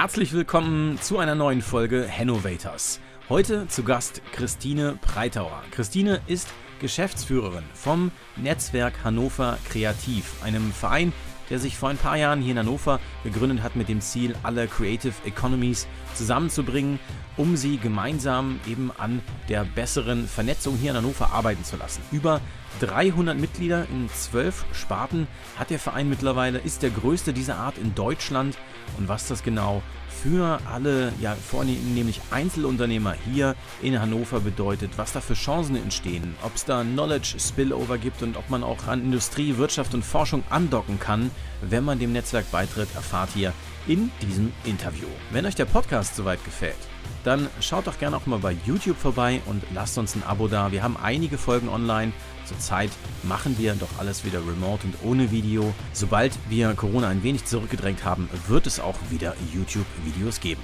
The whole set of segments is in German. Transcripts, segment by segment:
Herzlich willkommen zu einer neuen Folge Hannovators. Heute zu Gast Christine Breitauer. Christine ist Geschäftsführerin vom Netzwerk Hannover Kreativ, einem Verein, der sich vor ein paar Jahren hier in Hannover gegründet hat mit dem Ziel, alle Creative Economies zusammenzubringen, um sie gemeinsam eben an der besseren Vernetzung hier in Hannover arbeiten zu lassen. Über 300 Mitglieder in zwölf Sparten hat der Verein mittlerweile, ist der größte dieser Art in Deutschland. Und was das genau für alle, ja vornehmlich Einzelunternehmer hier in Hannover bedeutet, was da für Chancen entstehen, ob es da Knowledge Spillover gibt und ob man auch an Industrie, Wirtschaft und Forschung andocken kann, wenn man dem Netzwerk beitritt, erfahrt ihr in diesem Interview. Wenn euch der Podcast soweit gefällt, dann schaut doch gerne auch mal bei YouTube vorbei und lasst uns ein Abo da. Wir haben einige Folgen online. Zurzeit machen wir doch alles wieder remote und ohne Video. Sobald wir Corona ein wenig zurückgedrängt haben, wird es auch wieder YouTube-Videos geben.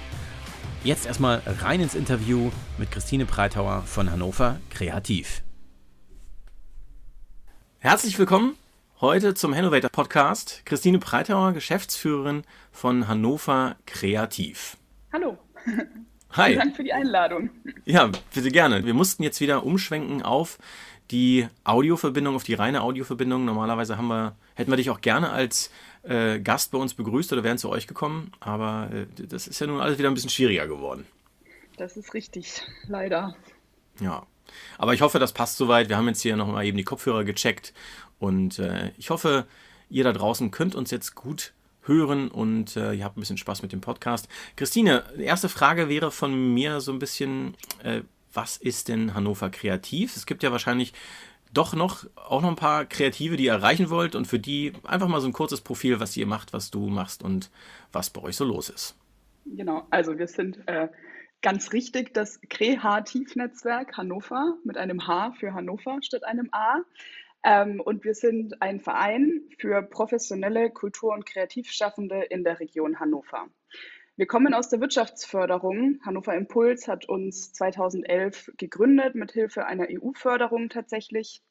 Jetzt erstmal rein ins Interview mit Christine Breitauer von Hannover Kreativ. Herzlich willkommen heute zum Hannovator Podcast. Christine Breitauer, Geschäftsführerin von Hannover Kreativ. Hallo. Hi. Vielen Dank für die Einladung. Ja, bitte gerne. Wir mussten jetzt wieder umschwenken auf die Audioverbindung, auf die reine Audioverbindung. Normalerweise haben wir, hätten wir dich auch gerne als äh, Gast bei uns begrüßt oder wären zu euch gekommen, aber äh, das ist ja nun alles wieder ein bisschen schwieriger geworden. Das ist richtig, leider. Ja, aber ich hoffe, das passt soweit. Wir haben jetzt hier nochmal eben die Kopfhörer gecheckt und äh, ich hoffe, ihr da draußen könnt uns jetzt gut hören und äh, ihr habt ein bisschen Spaß mit dem Podcast. Christine, erste Frage wäre von mir so ein bisschen, äh, was ist denn Hannover Kreativ? Es gibt ja wahrscheinlich doch noch auch noch ein paar Kreative, die ihr erreichen wollt und für die einfach mal so ein kurzes Profil, was ihr macht, was du machst und was bei euch so los ist. Genau, also wir sind äh, ganz richtig das Kreativnetzwerk Hannover mit einem H für Hannover statt einem A. Ähm, und wir sind ein Verein für professionelle Kultur- und Kreativschaffende in der Region Hannover. Wir kommen aus der Wirtschaftsförderung. Hannover Impuls hat uns 2011 gegründet mit Hilfe einer EU-Förderung tatsächlich.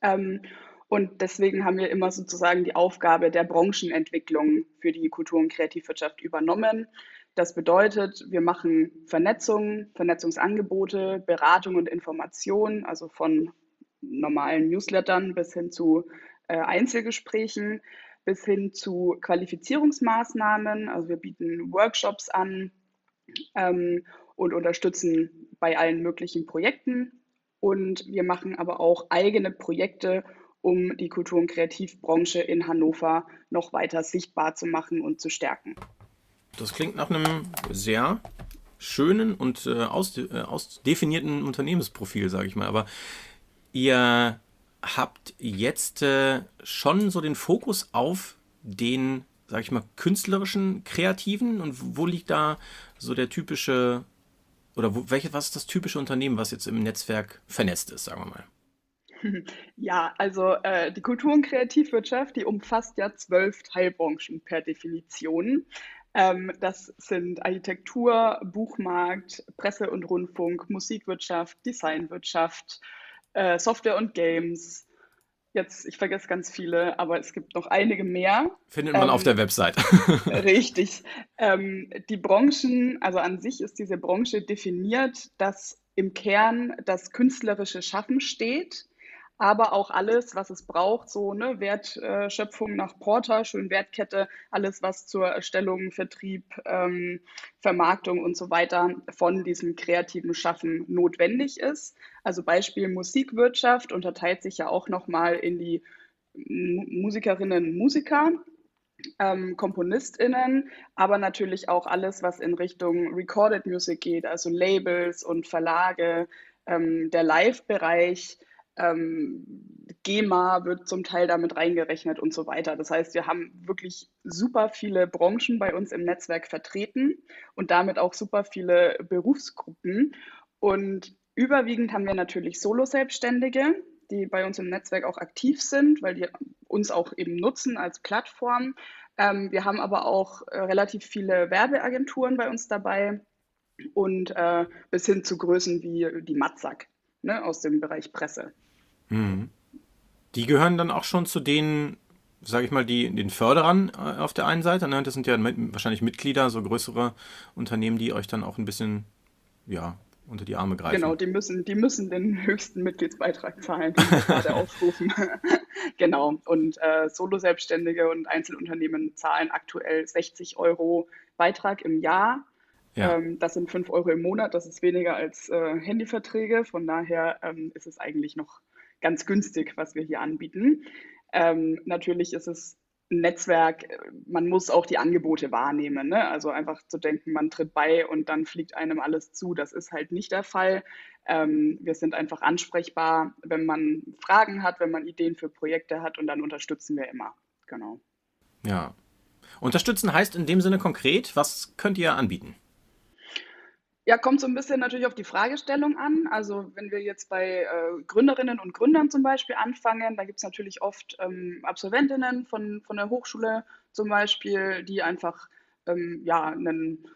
Ähm, und deswegen haben wir immer sozusagen die Aufgabe der Branchenentwicklung für die Kultur- und Kreativwirtschaft übernommen. Das bedeutet, wir machen Vernetzung, Vernetzungsangebote, Beratung und Information, also von normalen Newslettern bis hin zu äh, Einzelgesprächen, bis hin zu Qualifizierungsmaßnahmen. Also wir bieten Workshops an ähm, und unterstützen bei allen möglichen Projekten. Und wir machen aber auch eigene Projekte, um die Kultur- und Kreativbranche in Hannover noch weiter sichtbar zu machen und zu stärken. Das klingt nach einem sehr schönen und äh, ausdefinierten äh, Unternehmensprofil, sage ich mal. Aber Ihr habt jetzt äh, schon so den Fokus auf den, sag ich mal, künstlerischen Kreativen und wo liegt da so der typische oder wo, welche, was ist das typische Unternehmen, was jetzt im Netzwerk vernetzt ist, sagen wir mal? Ja, also äh, die Kultur- und Kreativwirtschaft, die umfasst ja zwölf Teilbranchen per Definition. Ähm, das sind Architektur, Buchmarkt, Presse und Rundfunk, Musikwirtschaft, Designwirtschaft, äh, Software und Games. Jetzt, ich vergesse ganz viele, aber es gibt noch einige mehr. Findet man ähm, auf der Website. richtig. Ähm, die Branchen, also an sich ist diese Branche definiert, dass im Kern das künstlerische Schaffen steht aber auch alles, was es braucht, so ne, Wertschöpfung nach Porter, schön Wertkette, alles, was zur Erstellung, Vertrieb, ähm, Vermarktung und so weiter von diesem kreativen Schaffen notwendig ist. Also Beispiel Musikwirtschaft unterteilt sich ja auch nochmal in die Musikerinnen, Musiker, ähm, KomponistInnen, aber natürlich auch alles, was in Richtung Recorded Music geht, also Labels und Verlage, ähm, der Live-Bereich, ähm, GEMA wird zum Teil damit reingerechnet und so weiter. Das heißt, wir haben wirklich super viele Branchen bei uns im Netzwerk vertreten und damit auch super viele Berufsgruppen. Und überwiegend haben wir natürlich Solo-Selbstständige, die bei uns im Netzwerk auch aktiv sind, weil die uns auch eben nutzen als Plattform. Ähm, wir haben aber auch äh, relativ viele Werbeagenturen bei uns dabei und äh, bis hin zu Größen wie die Matzak ne, aus dem Bereich Presse. Mhm. Die gehören dann auch schon zu den sage ich mal, die, den Förderern äh, auf der einen Seite. Ne? Das sind ja mit, wahrscheinlich Mitglieder, so größere Unternehmen, die euch dann auch ein bisschen ja, unter die Arme greifen. Genau, die müssen, die müssen den höchsten Mitgliedsbeitrag zahlen, den wir gerade aufrufen. genau. Und äh, Solo-Selbstständige und Einzelunternehmen zahlen aktuell 60 Euro Beitrag im Jahr. Ja. Ähm, das sind 5 Euro im Monat, das ist weniger als äh, Handyverträge. Von daher ähm, ist es eigentlich noch ganz günstig, was wir hier anbieten. Ähm, natürlich ist es ein Netzwerk, man muss auch die Angebote wahrnehmen. Ne? Also einfach zu denken, man tritt bei und dann fliegt einem alles zu. Das ist halt nicht der Fall. Ähm, wir sind einfach ansprechbar, wenn man Fragen hat, wenn man Ideen für Projekte hat und dann unterstützen wir immer. Genau. Ja. Unterstützen heißt in dem Sinne konkret, was könnt ihr anbieten? Ja, kommt so ein bisschen natürlich auf die Fragestellung an. Also wenn wir jetzt bei äh, Gründerinnen und Gründern zum Beispiel anfangen, da gibt es natürlich oft ähm, Absolventinnen von, von der Hochschule zum Beispiel, die einfach ähm, ja, einen,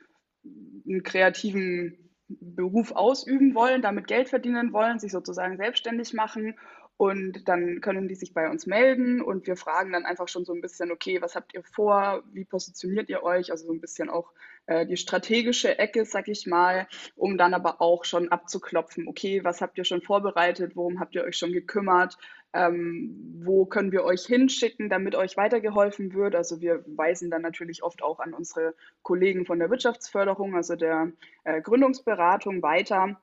einen kreativen Beruf ausüben wollen, damit Geld verdienen wollen, sich sozusagen selbstständig machen und dann können die sich bei uns melden und wir fragen dann einfach schon so ein bisschen, okay, was habt ihr vor? Wie positioniert ihr euch? Also so ein bisschen auch äh, die strategische Ecke, sag ich mal, um dann aber auch schon abzuklopfen, okay, was habt ihr schon vorbereitet? Worum habt ihr euch schon gekümmert? Ähm, wo können wir euch hinschicken, damit euch weitergeholfen wird? Also wir weisen dann natürlich oft auch an unsere Kollegen von der Wirtschaftsförderung, also der äh, Gründungsberatung weiter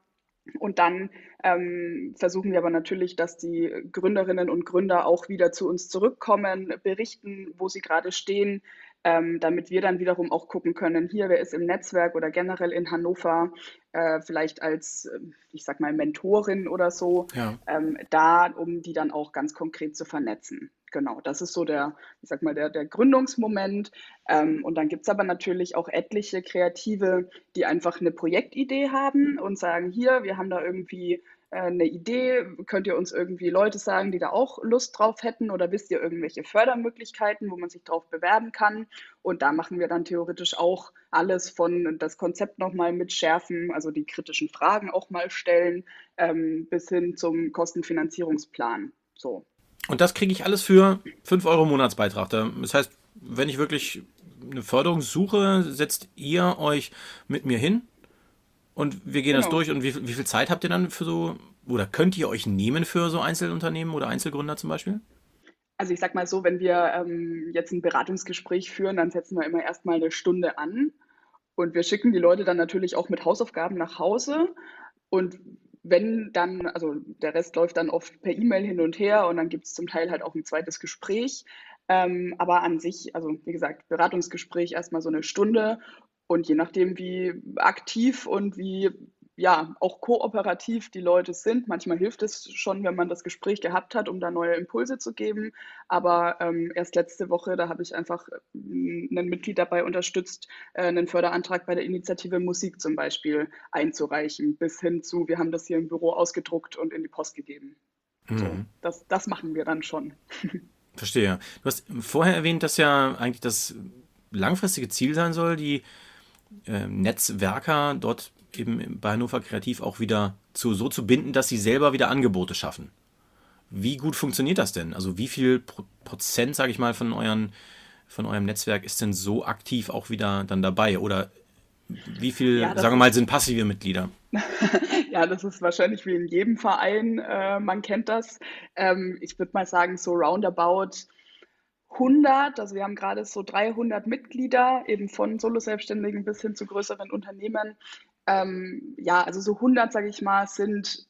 und dann ähm, versuchen wir aber natürlich, dass die Gründerinnen und Gründer auch wieder zu uns zurückkommen, berichten, wo sie gerade stehen, ähm, damit wir dann wiederum auch gucken können, hier, wer ist im Netzwerk oder generell in Hannover, äh, vielleicht als, äh, ich sag mal, Mentorin oder so, ja. ähm, da, um die dann auch ganz konkret zu vernetzen. Genau, das ist so der, ich sag mal, der, der Gründungsmoment. Ähm, und dann gibt es aber natürlich auch etliche Kreative, die einfach eine Projektidee haben und sagen, hier, wir haben da irgendwie äh, eine Idee, könnt ihr uns irgendwie Leute sagen, die da auch Lust drauf hätten oder wisst ihr irgendwelche Fördermöglichkeiten, wo man sich drauf bewerben kann? Und da machen wir dann theoretisch auch alles von das Konzept nochmal mitschärfen, also die kritischen Fragen auch mal stellen, ähm, bis hin zum Kostenfinanzierungsplan. So. Und das kriege ich alles für 5 Euro Monatsbeitrag. Das heißt, wenn ich wirklich eine Förderung suche, setzt ihr euch mit mir hin und wir gehen genau. das durch. Und wie, wie viel Zeit habt ihr dann für so, oder könnt ihr euch nehmen für so Einzelunternehmen oder Einzelgründer zum Beispiel? Also ich sag mal so, wenn wir ähm, jetzt ein Beratungsgespräch führen, dann setzen wir immer erstmal eine Stunde an und wir schicken die Leute dann natürlich auch mit Hausaufgaben nach Hause. Und wenn dann, also der Rest läuft dann oft per E-Mail hin und her und dann gibt es zum Teil halt auch ein zweites Gespräch. Ähm, aber an sich, also wie gesagt, Beratungsgespräch erstmal so eine Stunde und je nachdem, wie aktiv und wie ja, auch kooperativ die Leute sind. Manchmal hilft es schon, wenn man das Gespräch gehabt hat, um da neue Impulse zu geben. Aber ähm, erst letzte Woche, da habe ich einfach ähm, einen Mitglied dabei unterstützt, äh, einen Förderantrag bei der Initiative Musik zum Beispiel einzureichen, bis hin zu, wir haben das hier im Büro ausgedruckt und in die Post gegeben. Mhm. So, das, das machen wir dann schon. Verstehe. Du hast vorher erwähnt, dass ja eigentlich das langfristige Ziel sein soll, die äh, Netzwerker dort eben bei Hannover Kreativ auch wieder zu, so zu binden, dass sie selber wieder Angebote schaffen. Wie gut funktioniert das denn? Also wie viel Pro Prozent, sage ich mal, von, euren, von eurem Netzwerk ist denn so aktiv auch wieder dann dabei? Oder wie viel, ja, sagen wir mal, sind passive Mitglieder? ja, das ist wahrscheinlich wie in jedem Verein, äh, man kennt das. Ähm, ich würde mal sagen, so roundabout 100, also wir haben gerade so 300 Mitglieder, eben von Solo-Selbstständigen bis hin zu größeren Unternehmen, ähm, ja, also so 100, sage ich mal, sind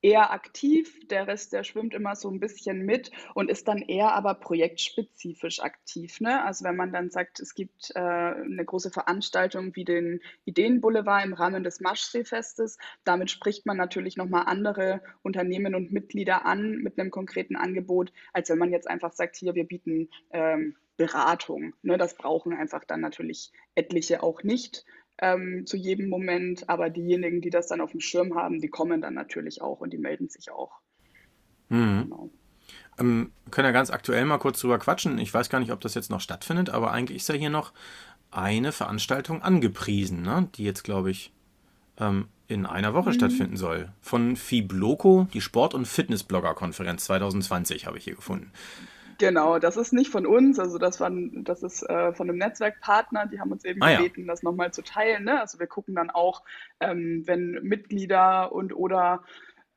eher aktiv, der Rest, der schwimmt immer so ein bisschen mit und ist dann eher aber projektspezifisch aktiv. Ne? Also wenn man dann sagt, es gibt äh, eine große Veranstaltung wie den Ideenboulevard im Rahmen des Maschseefestes, damit spricht man natürlich nochmal andere Unternehmen und Mitglieder an mit einem konkreten Angebot, als wenn man jetzt einfach sagt, hier, wir bieten ähm, Beratung. Ne? Das brauchen einfach dann natürlich etliche auch nicht ähm, zu jedem Moment. Aber diejenigen, die das dann auf dem Schirm haben, die kommen dann natürlich auch und die melden sich auch. Mhm. Genau. Ähm, können ja ganz aktuell mal kurz drüber quatschen. Ich weiß gar nicht, ob das jetzt noch stattfindet, aber eigentlich ist ja hier noch eine Veranstaltung angepriesen, ne? die jetzt, glaube ich, ähm, in einer Woche mhm. stattfinden soll. Von Fibloco, die Sport- und Fitnessblogger-Konferenz 2020, habe ich hier gefunden. Genau, das ist nicht von uns, also das, war, das ist äh, von einem Netzwerkpartner, die haben uns eben Ah ja. gebeten, das nochmal zu teilen. Ne? Also wir gucken dann auch, ähm, wenn Mitglieder und oder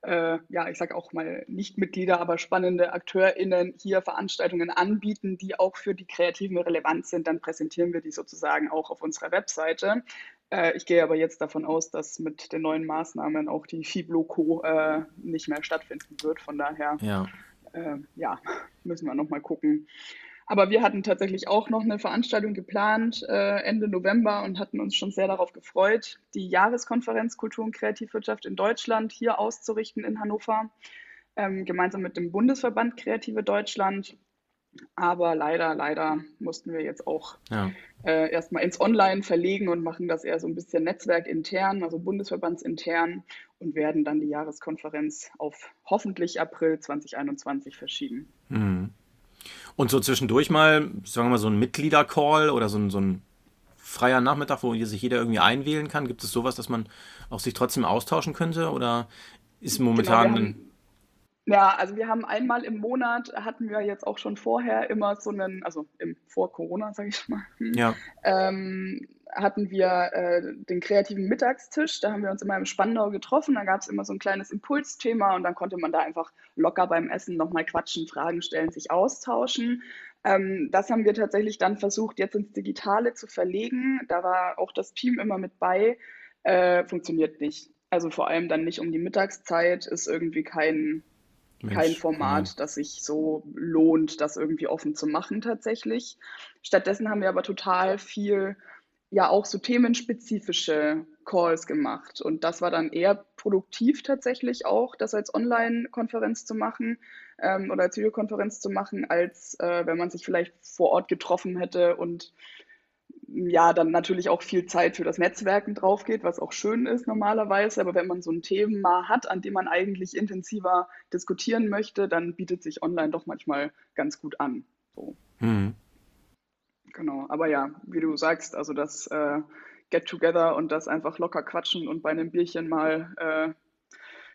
äh, ja, ich sage auch mal nicht Mitglieder, aber spannende AkteurInnen hier Veranstaltungen anbieten, die auch für die Kreativen relevant sind, dann präsentieren wir die sozusagen auch auf unserer Webseite. Äh, ich gehe aber jetzt davon aus, dass mit den neuen Maßnahmen auch die Fibloco äh, nicht mehr stattfinden wird. Von daher Ja. Äh, ja, müssen wir nochmal gucken. Aber wir hatten tatsächlich auch noch eine Veranstaltung geplant äh, Ende November und hatten uns schon sehr darauf gefreut, die Jahreskonferenz Kultur und Kreativwirtschaft in Deutschland hier auszurichten in Hannover, ähm, gemeinsam mit dem Bundesverband Kreative Deutschland. Aber leider, leider mussten wir jetzt auch Ja. äh, erstmal ins Online verlegen und machen das eher so ein bisschen netzwerkintern, also bundesverbandsintern und werden dann die Jahreskonferenz auf hoffentlich April 2021 verschieben. Mhm. Und so zwischendurch mal, sagen wir mal, so ein Mitgliedercall oder so ein, so ein freier Nachmittag, wo sich jeder irgendwie einwählen kann. Gibt es sowas, dass man auch sich trotzdem austauschen könnte? Oder ist Genau, momentan. haben, ja, also wir haben einmal im Monat, hatten wir jetzt auch schon vorher immer so einen, also im, vor Corona, sage ich mal, hm, ja, ähm, hatten wir äh, den kreativen Mittagstisch. Da haben wir uns immer im Spandau getroffen. Da gab es immer so ein kleines Impulsthema und dann konnte man da einfach locker beim Essen nochmal quatschen, Fragen stellen, sich austauschen. Ähm, das haben wir tatsächlich dann versucht, jetzt ins Digitale zu verlegen. Da war auch das Team immer mit bei. Äh, funktioniert nicht. Also vor allem dann nicht um die Mittagszeit, ist irgendwie kein, kein Mensch. Format, das sich so lohnt, das irgendwie offen zu machen tatsächlich. Stattdessen haben wir aber total viel, ja auch so themenspezifische Calls gemacht. Und das war dann eher produktiv tatsächlich auch, das als Online-Konferenz zu machen ähm, oder als Videokonferenz zu machen, als äh, wenn man sich vielleicht vor Ort getroffen hätte und ja, dann natürlich auch viel Zeit für das Netzwerken drauf geht, was auch schön ist normalerweise. Aber wenn man so ein Thema hat, an dem man eigentlich intensiver diskutieren möchte, dann bietet sich online doch manchmal ganz gut an. So, Mhm. genau. Aber ja, wie du sagst, also das äh, Get-Together und das einfach locker quatschen und bei einem Bierchen mal äh,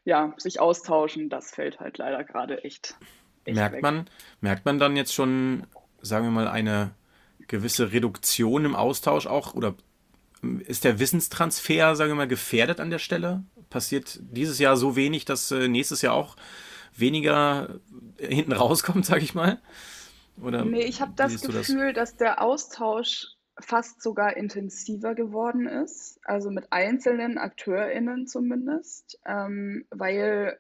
ja, sich austauschen, das fällt halt leider gerade echt, echt Merkt weg. man, merkt man dann jetzt schon, sagen wir mal, eine gewisse Reduktion im Austausch auch? Oder ist der Wissenstransfer, sagen wir mal, gefährdet an der Stelle? Passiert dieses Jahr so wenig, dass äh, nächstes Jahr auch weniger hinten rauskommt, sage ich mal? Oder Nee, ich habe das du das? Gefühl, dass der Austausch fast sogar intensiver geworden ist, also mit einzelnen AkteurInnen zumindest, ähm, weil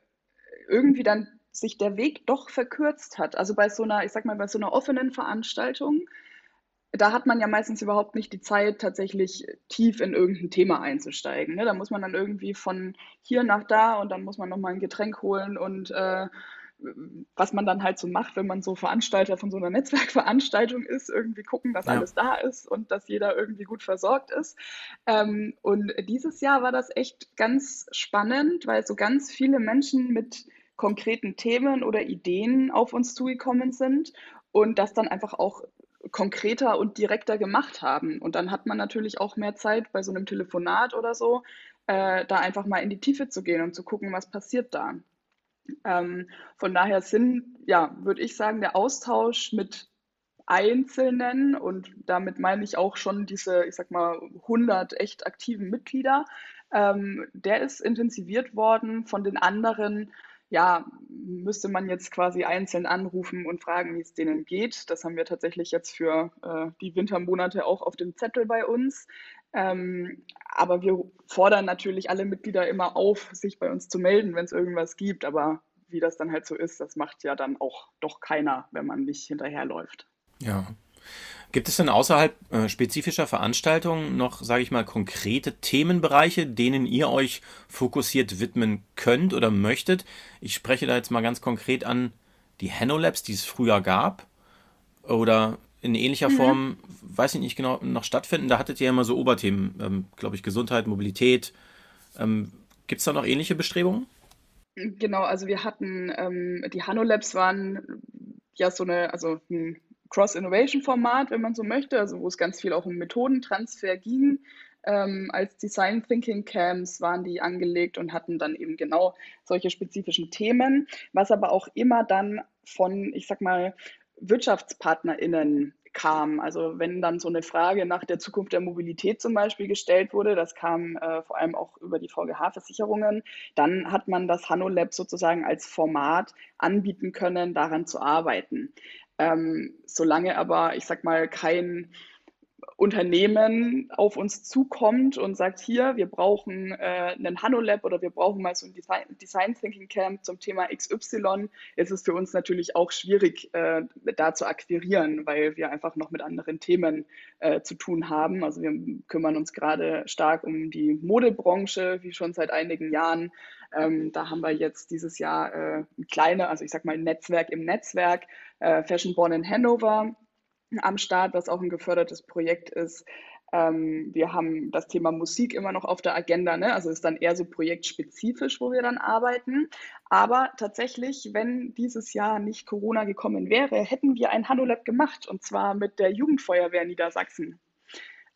irgendwie dann sich der Weg doch verkürzt hat. Also bei so einer, ich sag mal, bei so einer offenen Veranstaltung, da hat man ja meistens überhaupt nicht die Zeit, tatsächlich tief in irgendein Thema einzusteigen. Ne? Da muss man dann irgendwie von hier nach da und dann muss man nochmal ein Getränk holen und äh, was man dann halt so macht, wenn man so Veranstalter von so einer Netzwerkveranstaltung ist, irgendwie gucken, dass Ja. alles da ist und dass jeder irgendwie gut versorgt ist. Ähm, und dieses Jahr war das echt ganz spannend, weil so ganz viele Menschen mit konkreten Themen oder Ideen auf uns zugekommen sind und das dann einfach auch konkreter und direkter gemacht haben. Und dann hat man natürlich auch mehr Zeit bei so einem Telefonat oder so, äh, da einfach mal in die Tiefe zu gehen und zu gucken, was passiert da. Ähm, von daher sind, ja, würde ich sagen, der Austausch mit Einzelnen und damit meine ich auch schon diese, ich sag mal, 100 echt aktiven Mitglieder, ähm, der ist intensiviert worden. Von den anderen, ja, müsste man jetzt quasi einzeln anrufen und fragen, wie es denen geht. Das haben wir tatsächlich jetzt für äh, die Wintermonate auch auf dem Zettel bei uns. Ähm, aber wir fordern natürlich alle Mitglieder immer auf, sich bei uns zu melden, wenn es irgendwas gibt. Aber wie das dann halt so ist, das macht ja dann auch doch keiner, wenn man nicht hinterherläuft. Ja. Gibt es denn außerhalb äh, spezifischer Veranstaltungen noch, sage ich mal, konkrete Themenbereiche, denen ihr euch fokussiert widmen könnt oder möchtet? Ich spreche da jetzt mal ganz konkret an die Hanolabs, die es früher gab oder in ähnlicher Form, weiß ich nicht genau, noch stattfinden. Da hattet ihr ja immer so Oberthemen, ähm, glaube ich, Gesundheit, Mobilität. Ähm, Gibt es da noch ähnliche Bestrebungen? Genau, also wir hatten, ähm, die Hanolabs waren ja so eine, also ein Cross-Innovation-Format, wenn man so möchte, also wo es ganz viel auch um Methodentransfer ging. Ähm, als Design Thinking Camps waren die angelegt und hatten dann eben genau solche spezifischen Themen, was aber auch immer dann von, ich sag mal, WirtschaftspartnerInnen kam. Also wenn dann so eine Frage nach der Zukunft der Mobilität zum Beispiel gestellt wurde, das kam äh, vor allem auch über die VGH-Versicherungen, dann hat man das HannoLab sozusagen als Format anbieten können, daran zu arbeiten. Ähm, solange aber, ich sag mal, kein Unternehmen auf uns zukommt und sagt, hier, wir brauchen äh, einen HanoLab oder wir brauchen mal so ein Design, Design, Thinking Camp zum Thema XY, ist es für uns natürlich auch schwierig, äh, da zu akquirieren, weil wir einfach noch mit anderen Themen äh, zu tun haben. Also wir kümmern uns gerade stark um die Modebranche, wie schon seit einigen Jahren. Ähm, da haben wir jetzt dieses Jahr äh, ein kleines, also ich sag mal Netzwerk im Netzwerk, äh, Fashion Born in Hannover am Start, was auch ein gefördertes Projekt ist. Ähm, wir haben das Thema Musik immer noch auf der Agenda, ne? also ist dann eher so projektspezifisch, wo wir dann arbeiten. Aber tatsächlich, wenn dieses Jahr nicht Corona gekommen wäre, hätten wir ein HannoLab gemacht und zwar mit der Jugendfeuerwehr Niedersachsen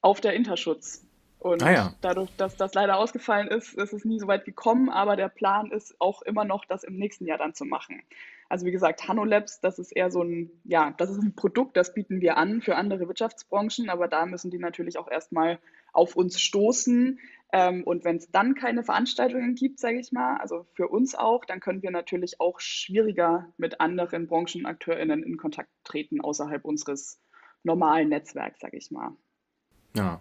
auf der Interschutz. Und ah ja. dadurch, dass das leider ausgefallen ist, ist es nie so weit gekommen, aber der Plan ist auch immer noch, das im nächsten Jahr dann zu machen. Also wie gesagt, HanoLabs, das ist eher so ein, ja, das ist ein Produkt, das bieten wir an für andere Wirtschaftsbranchen, aber da müssen die natürlich auch erstmal auf uns stoßen. Ähm, und wenn es dann keine Veranstaltungen gibt, sage ich mal, also für uns auch, dann können wir natürlich auch schwieriger mit anderen BranchenakteurInnen in Kontakt treten, außerhalb unseres normalen Netzwerks, sage ich mal. Ja,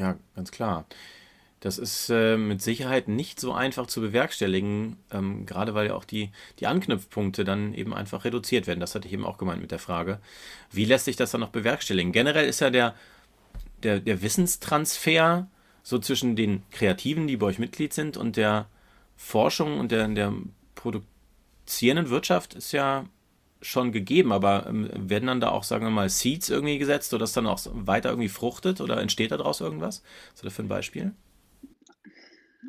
ja, ganz klar. Das ist äh, mit Sicherheit nicht so einfach zu bewerkstelligen, ähm, gerade weil ja auch die, die Anknüpfpunkte dann eben einfach reduziert werden. Das hatte ich eben auch gemeint mit der Frage. Wie lässt sich das dann noch bewerkstelligen? Generell ist ja der, der, der Wissenstransfer so zwischen den Kreativen, die bei euch Mitglied sind, und der Forschung und der, der produzierenden Wirtschaft ist ja schon gegeben, aber ähm, werden dann da auch, sagen wir mal, Seeds irgendwie gesetzt, sodass dann auch weiter irgendwie fruchtet oder entsteht daraus irgendwas? Was ist für ein Beispiel?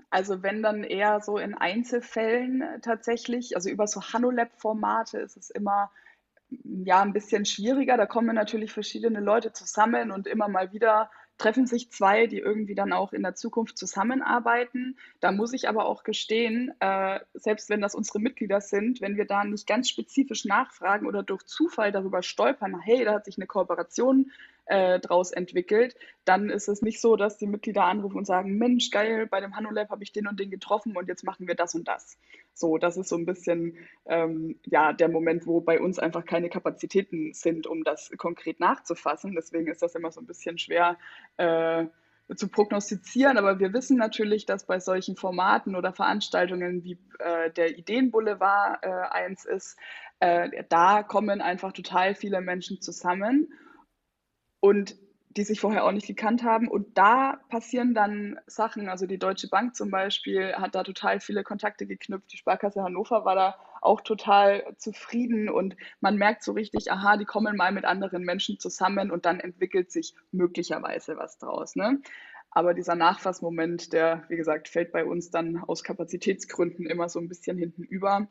Also wenn dann eher so in Einzelfällen tatsächlich, also über so HanoLab-Formate ist es immer ja ein bisschen schwieriger. Da kommen natürlich verschiedene Leute zusammen und immer mal wieder treffen sich zwei, die irgendwie dann auch in der Zukunft zusammenarbeiten. Da muss ich aber auch gestehen, äh, selbst wenn das unsere Mitglieder sind, wenn wir da nicht ganz spezifisch nachfragen oder durch Zufall darüber stolpern, hey, da hat sich eine Kooperation äh, draus entwickelt, dann ist es nicht so, dass die Mitglieder anrufen und sagen, Mensch, geil, bei dem HanoLab habe ich den und den getroffen und jetzt machen wir das und das. So, das ist so ein bisschen ähm, ja, der Moment, wo bei uns einfach keine Kapazitäten sind, um das konkret nachzufassen. Deswegen ist das immer so ein bisschen schwer. Äh, zu prognostizieren, aber wir wissen natürlich, dass bei solchen Formaten oder Veranstaltungen wie äh, der Ideenboulevard äh, eins ist, äh, da kommen einfach total viele Menschen zusammen und die sich vorher auch nicht gekannt haben. Und da passieren dann Sachen. Also die Deutsche Bank zum Beispiel hat da total viele Kontakte geknüpft. Die Sparkasse Hannover war da auch total zufrieden und man merkt so richtig, aha, die kommen mal mit anderen Menschen zusammen und dann entwickelt sich möglicherweise was draus. Ne? Aber dieser Nachfassmoment, der, wie gesagt, fällt bei uns dann aus Kapazitätsgründen immer so ein bisschen hinten über.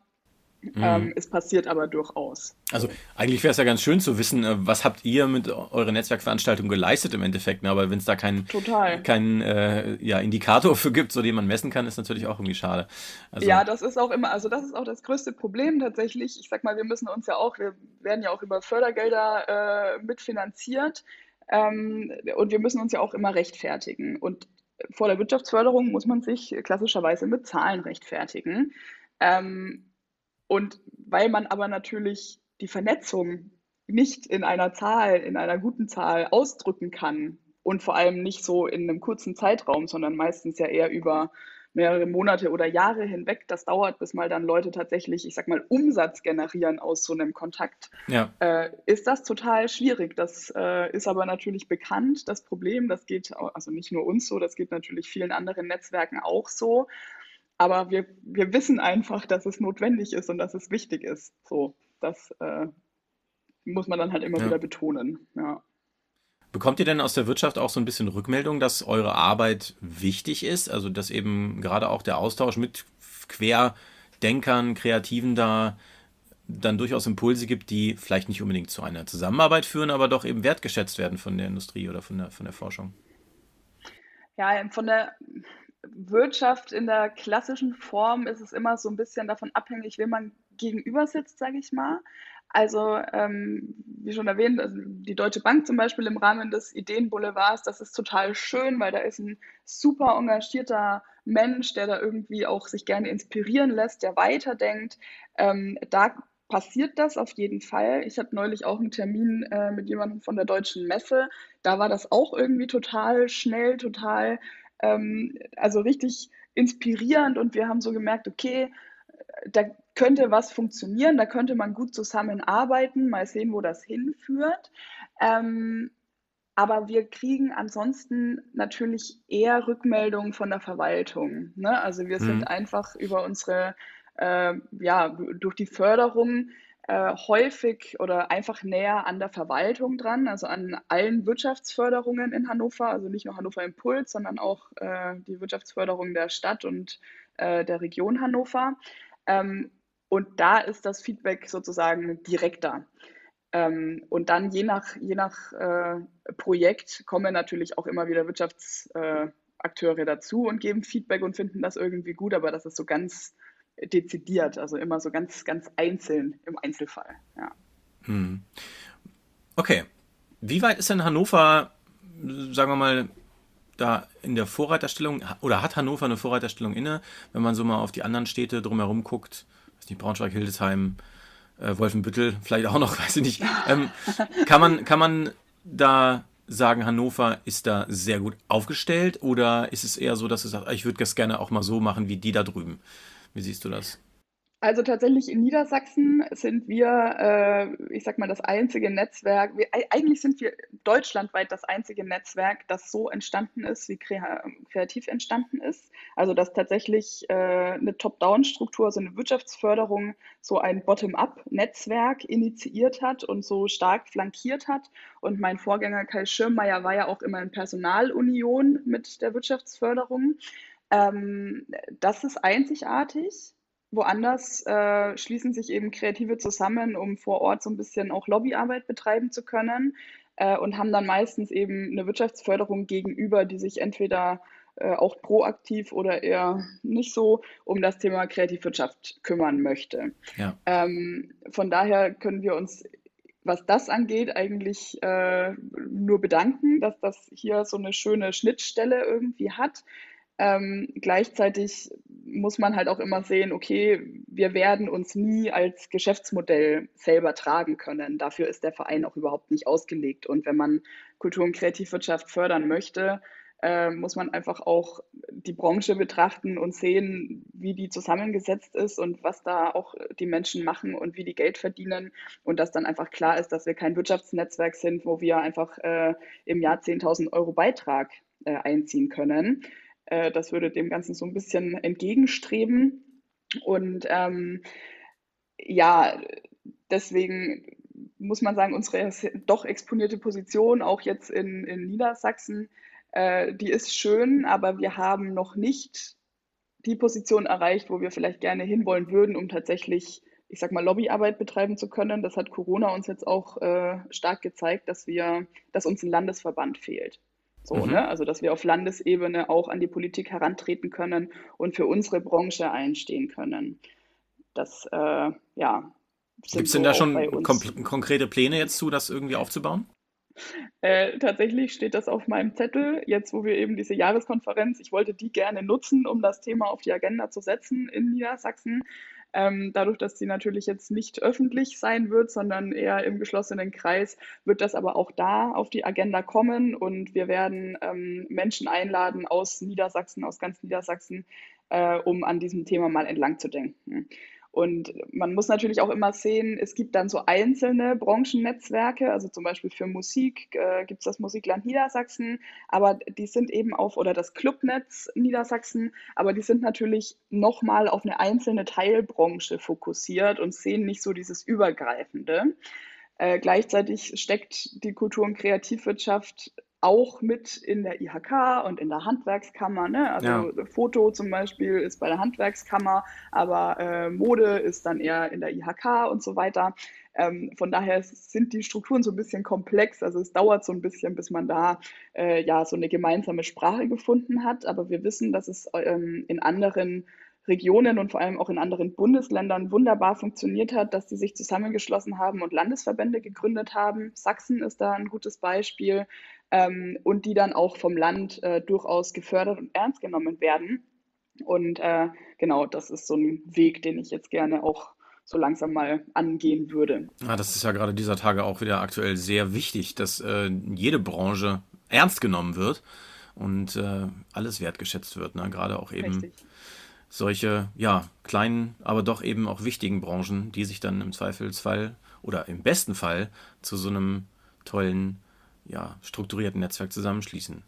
Mhm. Ähm, es passiert aber durchaus. Also eigentlich wäre es ja ganz schön zu wissen, äh, was habt ihr mit eurer Netzwerkveranstaltung geleistet im Endeffekt. Ne? Aber wenn es da keinen kein, äh, ja, Indikator für gibt, so den man messen kann, ist natürlich auch irgendwie schade. Also, ja, das ist auch immer, also das ist auch das größte Problem tatsächlich. Ich sag mal, wir müssen uns ja auch, wir werden ja auch über Fördergelder äh, mitfinanziert ähm, und wir müssen uns ja auch immer rechtfertigen. Und vor der Wirtschaftsförderung muss man sich klassischerweise mit Zahlen rechtfertigen. Ähm, und weil man aber natürlich die Vernetzung nicht in einer Zahl, in einer guten Zahl ausdrücken kann und vor allem nicht so in einem kurzen Zeitraum, sondern meistens ja eher über mehrere Monate oder Jahre hinweg. Das dauert, bis mal dann Leute tatsächlich, ich sag mal, Umsatz generieren aus so einem Kontakt. Ja. Äh, ist das total schwierig. Das äh, ist aber natürlich bekannt, das Problem. Das geht also nicht nur uns so, das geht natürlich vielen anderen Netzwerken auch so. Aber wir, wir wissen einfach, dass es notwendig ist und dass es wichtig ist. So, das äh, muss man dann halt immer ja. wieder betonen. Ja. Bekommt ihr denn aus der Wirtschaft auch so ein bisschen Rückmeldung, dass eure Arbeit wichtig ist? Also, dass eben gerade auch der Austausch mit Querdenkern, Kreativen da dann durchaus Impulse gibt, die vielleicht nicht unbedingt zu einer Zusammenarbeit führen, aber doch eben wertgeschätzt werden von der Industrie oder von der, von der Forschung? Ja, von der, Wirtschaft in der klassischen Form ist es immer so ein bisschen davon abhängig, wem man gegenüber sitzt, sage ich mal. Also, ähm, wie schon erwähnt, also die Deutsche Bank zum Beispiel im Rahmen des Ideenboulevards, das ist total schön, weil da ist ein super engagierter Mensch, der da irgendwie auch sich gerne inspirieren lässt, der weiterdenkt. Ähm, da passiert das auf jeden Fall. Ich hatte neulich auch einen Termin äh, mit jemandem von der Deutschen Messe. Da war das auch irgendwie total schnell, total, ähm, also richtig inspirierend und wir haben so gemerkt, okay, da könnte was funktionieren, da könnte man gut zusammenarbeiten, mal sehen, wo das hinführt. Ähm, aber wir kriegen ansonsten natürlich eher Rückmeldungen von der Verwaltung. Ne? Also wir mhm. sind einfach über unsere, äh, ja, durch die Förderung äh, häufig oder einfach näher an der Verwaltung dran, also an allen Wirtschaftsförderungen in Hannover, also nicht nur Hannover Impuls, sondern auch äh, die Wirtschaftsförderung der Stadt und äh, der Region Hannover. Ähm, und da ist das Feedback sozusagen direkter. Ähm, und dann je nach, je nach äh, Projekt kommen natürlich auch immer wieder Wirtschaftsakteure äh, dazu und geben Feedback und finden das irgendwie gut, aber das ist so ganz dezidiert, also immer so ganz, ganz einzeln im Einzelfall. Ja. Hm. Okay. Wie weit ist denn Hannover, sagen wir mal, da in der Vorreiterstellung oder hat Hannover eine Vorreiterstellung inne, wenn man so mal auf die anderen Städte drumherum guckt, weiß nicht, Braunschweig, Hildesheim, äh, Wolfenbüttel, vielleicht auch noch, weiß ich nicht. Ähm, kann, man, kann man da sagen, Hannover ist da sehr gut aufgestellt oder ist es eher so, dass du sagst, ich würde das gerne auch mal so machen wie die da drüben? Wie siehst du das? Also tatsächlich in Niedersachsen sind wir, äh, ich sag mal, das einzige Netzwerk, wir, eigentlich sind wir deutschlandweit das einzige Netzwerk, das so entstanden ist, wie kreativ entstanden ist. Also dass tatsächlich äh, eine Top-Down-Struktur, so eine Wirtschaftsförderung, so ein Bottom-up-Netzwerk initiiert hat und so stark flankiert hat. Und mein Vorgänger Kai Schirmeier war ja auch immer in Personalunion mit der Wirtschaftsförderung. Ähm, das ist einzigartig woanders äh, schließen sich eben Kreative zusammen, um vor Ort so ein bisschen auch Lobbyarbeit betreiben zu können äh, und haben dann meistens eben eine Wirtschaftsförderung gegenüber, die sich entweder äh, auch proaktiv oder eher nicht so um das Thema Kreativwirtschaft kümmern möchte. Ja. Ähm, von daher können wir uns was das angeht, eigentlich äh, nur bedanken, dass das hier so eine schöne Schnittstelle irgendwie hat. Ähm, gleichzeitig muss man halt auch immer sehen, okay, wir werden uns nie als Geschäftsmodell selber tragen können. Dafür ist der Verein auch überhaupt nicht ausgelegt. Und wenn man Kultur- und Kreativwirtschaft fördern möchte, äh, muss man einfach auch die Branche betrachten und sehen, wie die zusammengesetzt ist und was da auch die Menschen machen und wie die Geld verdienen. Und dass dann einfach klar ist, dass wir kein Wirtschaftsnetzwerk sind, wo wir einfach äh, im Jahr 10.000 Euro Beitrag äh, einziehen können, äh, das würde dem Ganzen so ein bisschen entgegenstreben. Und ähm, ja, deswegen muss man sagen, unsere doch exponierte Position, auch jetzt in, in Niedersachsen, äh, die ist schön, aber wir haben noch nicht die Position erreicht, wo wir vielleicht gerne hinwollen würden, um tatsächlich, ich sag mal, Lobbyarbeit betreiben zu können. Das hat Corona uns jetzt auch äh, stark gezeigt, dass wir, dass uns ein Landesverband fehlt. So, mhm. ne? Also, dass wir auf Landesebene auch an die Politik herantreten können und für unsere Branche einstehen können. Das, äh, ja. Gibt es denn da schon konkrete Pläne jetzt zu, das irgendwie aufzubauen? Äh, tatsächlich steht das auf meinem Zettel, jetzt wo wir eben diese Jahreskonferenz, ich wollte die gerne nutzen, um das Thema auf die Agenda zu setzen in Niedersachsen. Ähm, dadurch, dass sie natürlich jetzt nicht öffentlich sein wird, sondern eher im geschlossenen Kreis, wird das aber auch da auf die Agenda kommen und wir werden ähm, Menschen einladen aus Niedersachsen, aus ganz Niedersachsen, äh, um an diesem Thema mal entlang zu denken. Und man muss natürlich auch immer sehen, es gibt dann so einzelne Branchennetzwerke, also zum Beispiel für Musik äh, gibt es das Musikland Niedersachsen, aber die sind eben auf, oder das Clubnetz Niedersachsen, aber die sind natürlich nochmal auf eine einzelne Teilbranche fokussiert und sehen nicht so dieses Übergreifende. Äh, gleichzeitig steckt die Kultur- und Kreativwirtschaft auch mit in der IHK und in der Handwerkskammer. Ne? Also ja. Foto zum Beispiel ist bei der Handwerkskammer, aber äh, Mode ist dann eher in der IHK und so weiter. Ähm, von daher sind die Strukturen so ein bisschen komplex. Also es dauert so ein bisschen, bis man da äh, ja so eine gemeinsame Sprache gefunden hat. Aber wir wissen, dass es ähm, in anderen Regionen und vor allem auch in anderen Bundesländern wunderbar funktioniert hat, dass sie sich zusammengeschlossen haben und Landesverbände gegründet haben. Sachsen ist da ein gutes Beispiel ähm, und die dann auch vom Land äh, durchaus gefördert und ernst genommen werden. Und äh, genau, das ist so ein Weg, den ich jetzt gerne auch so langsam mal angehen würde. Ja, das ist ja gerade dieser Tage auch wieder aktuell sehr wichtig, dass äh, jede Branche ernst genommen wird und äh, alles wertgeschätzt wird. Ne? Gerade auch eben Richtig. Solche, ja, kleinen, aber doch eben auch wichtigen Branchen, die sich dann im Zweifelsfall oder im besten Fall zu so einem tollen, ja, strukturierten Netzwerk zusammenschließen.